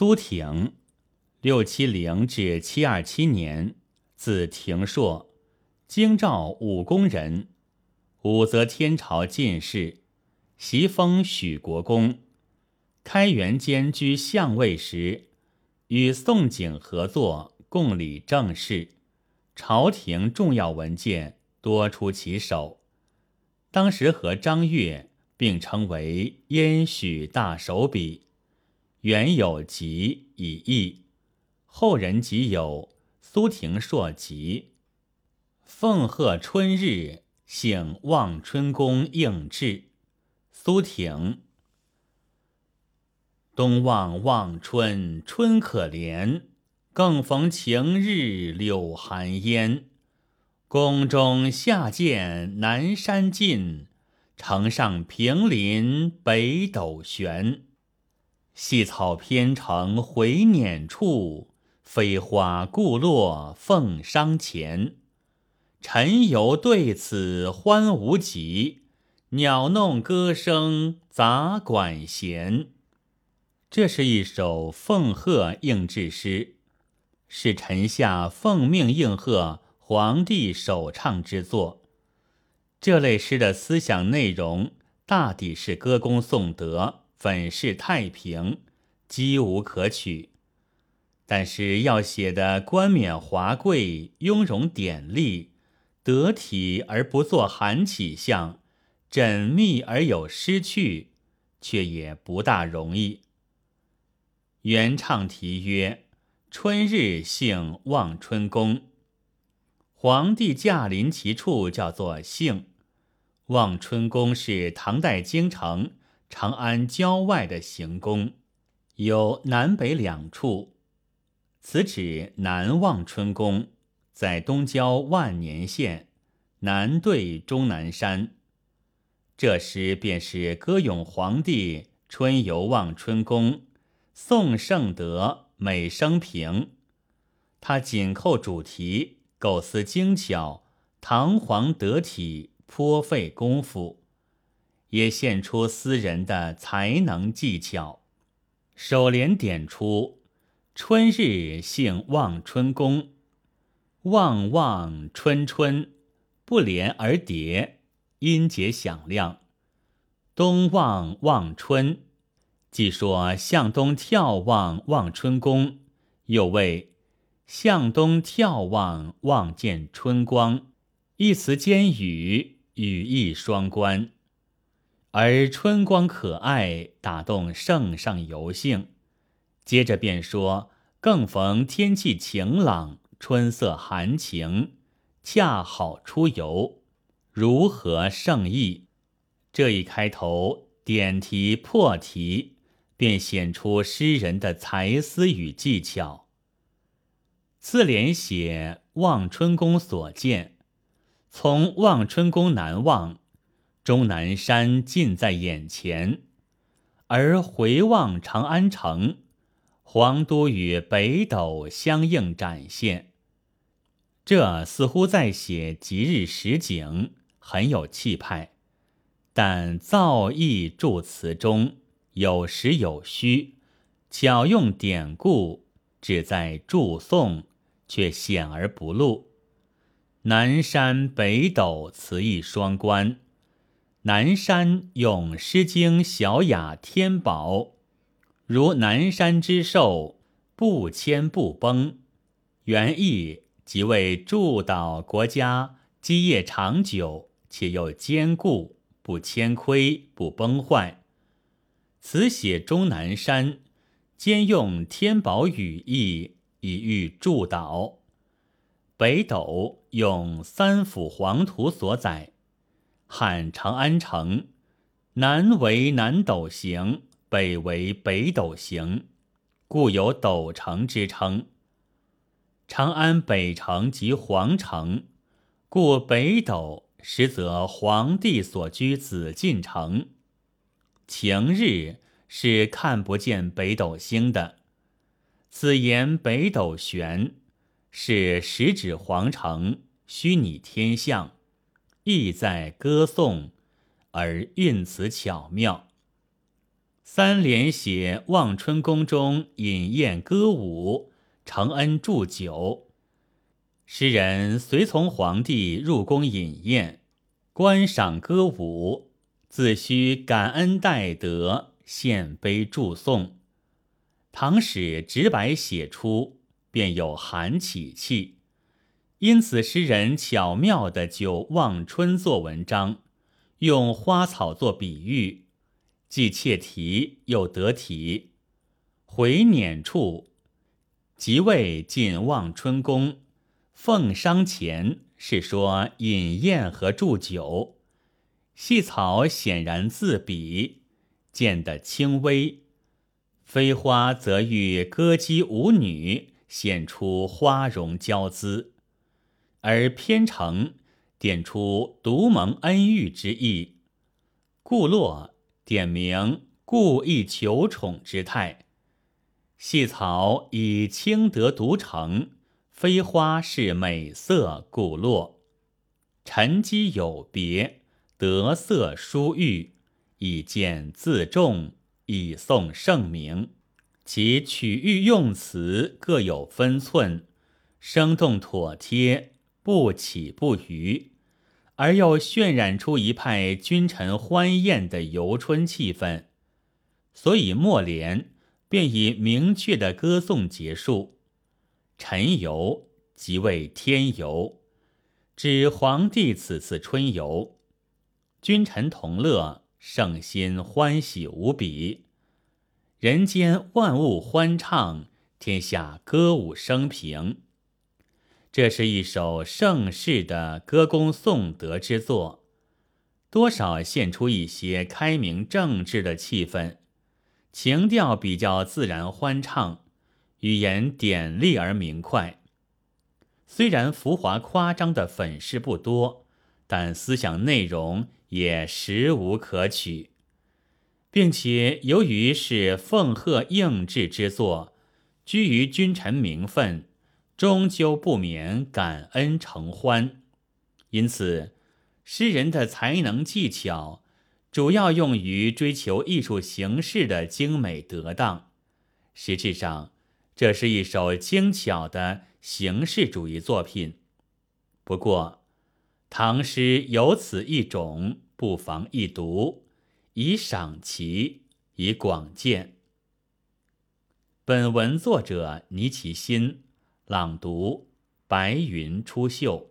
苏挺，六七零至七二七年，字廷硕，京兆武功人，武则天朝进士，袭封许国公。开元间居相位时，与宋璟合作，共理政事，朝廷重要文件多出其手。当时和张悦并称为燕许大手笔。原有集以译，后人即有苏廷硕集。奉贺春日，幸望春宫应制。苏挺。东望望春春可怜，更逢晴日柳寒烟。宫中下见南山尽，城上平林北斗悬。细草偏成回辇处，飞花固落凤裳前。晨游对此欢无极，鸟弄歌声杂管弦。这是一首奉贺应制诗，是臣下奉命应和皇帝首唱之作。这类诗的思想内容，大抵是歌功颂德。粉饰太平，几无可取。但是要写的冠冕华贵、雍容典丽、得体而不作寒起相，缜密而有诗趣，却也不大容易。原唱题曰：“春日幸望春宫。”皇帝驾临其处，叫做幸。望春宫是唐代京城。长安郊外的行宫，有南北两处。此指南望春宫，在东郊万年县，南对终南山。这诗便是歌咏皇帝春游望春宫，颂圣德美生平。他紧扣主题，构思精巧，堂皇得体，颇费功夫。也现出诗人的才能技巧。首联点出“春日幸望春宫”，望望春春，不连而叠，音节响亮。东望望春，既说向东眺望望春宫，又谓向东眺望望见春光，一词兼语，语意双关。而春光可爱，打动圣上游兴。接着便说，更逢天气晴朗，春色含情，恰好出游，如何胜意？这一开头点题破题，便显出诗人的才思与技巧。次联写望春宫所见，从望春宫南望。终南山近在眼前，而回望长安城，皇都与北斗相应展现。这似乎在写吉日实景，很有气派。但造诣助词中有实有虚，巧用典故，只在祝颂，却显而不露。南山北斗词意双关。南山用《诗经·小雅·天宝》，如南山之寿，不迁不崩。原意即为祝祷国家基业长久，且又坚固，不迁亏，不崩坏。此写终南山，兼用天宝语意，以喻祝祷。北斗用三辅黄图所载。汉长安城，南为南斗形，北为北斗形，故有斗城之称。长安北城即皇城，故北斗实则皇帝所居紫禁城。晴日是看不见北斗星的。此言北斗悬，是实指皇城，虚拟天象。意在歌颂，而韵词巧妙。三联写望春宫中饮宴歌舞，承恩祝酒。诗人随从皇帝入宫饮宴，观赏歌舞，自须感恩戴德，献杯祝颂。唐史直白写出，便有韩起气。因此，诗人巧妙地就望春作文章，用花草做比喻，既切题又得体。回辇处，即位进望春宫。奉商前是说饮宴和祝酒，细草显然自比，见得轻微；飞花则遇歌姬舞女，显出花容娇姿；而偏成点出独蒙恩遇之意，故落点明故意求宠之态，细草以清德独成。飞花是美色故落，沉积有别，得色殊郁，以见自重，以颂盛名。其取喻用词各有分寸，生动妥帖，不起不虞，而又渲染出一派君臣欢宴的游春气氛。所以末联便以明确的歌颂结束。陈游即为天游，指皇帝此次春游，君臣同乐，圣心欢喜无比，人间万物欢畅，天下歌舞升平。这是一首盛世的歌功颂德之作，多少现出一些开明正治的气氛，情调比较自然欢畅。语言典丽而明快，虽然浮华夸张的粉饰不多，但思想内容也实无可取，并且由于是奉贺应制之作，居于君臣名分，终究不免感恩承欢，因此诗人的才能技巧主要用于追求艺术形式的精美得当，实质上。这是一首精巧的形式主义作品，不过唐诗有此一种，不妨一读，以赏其，以广见。本文作者倪其新，朗读：白云出岫。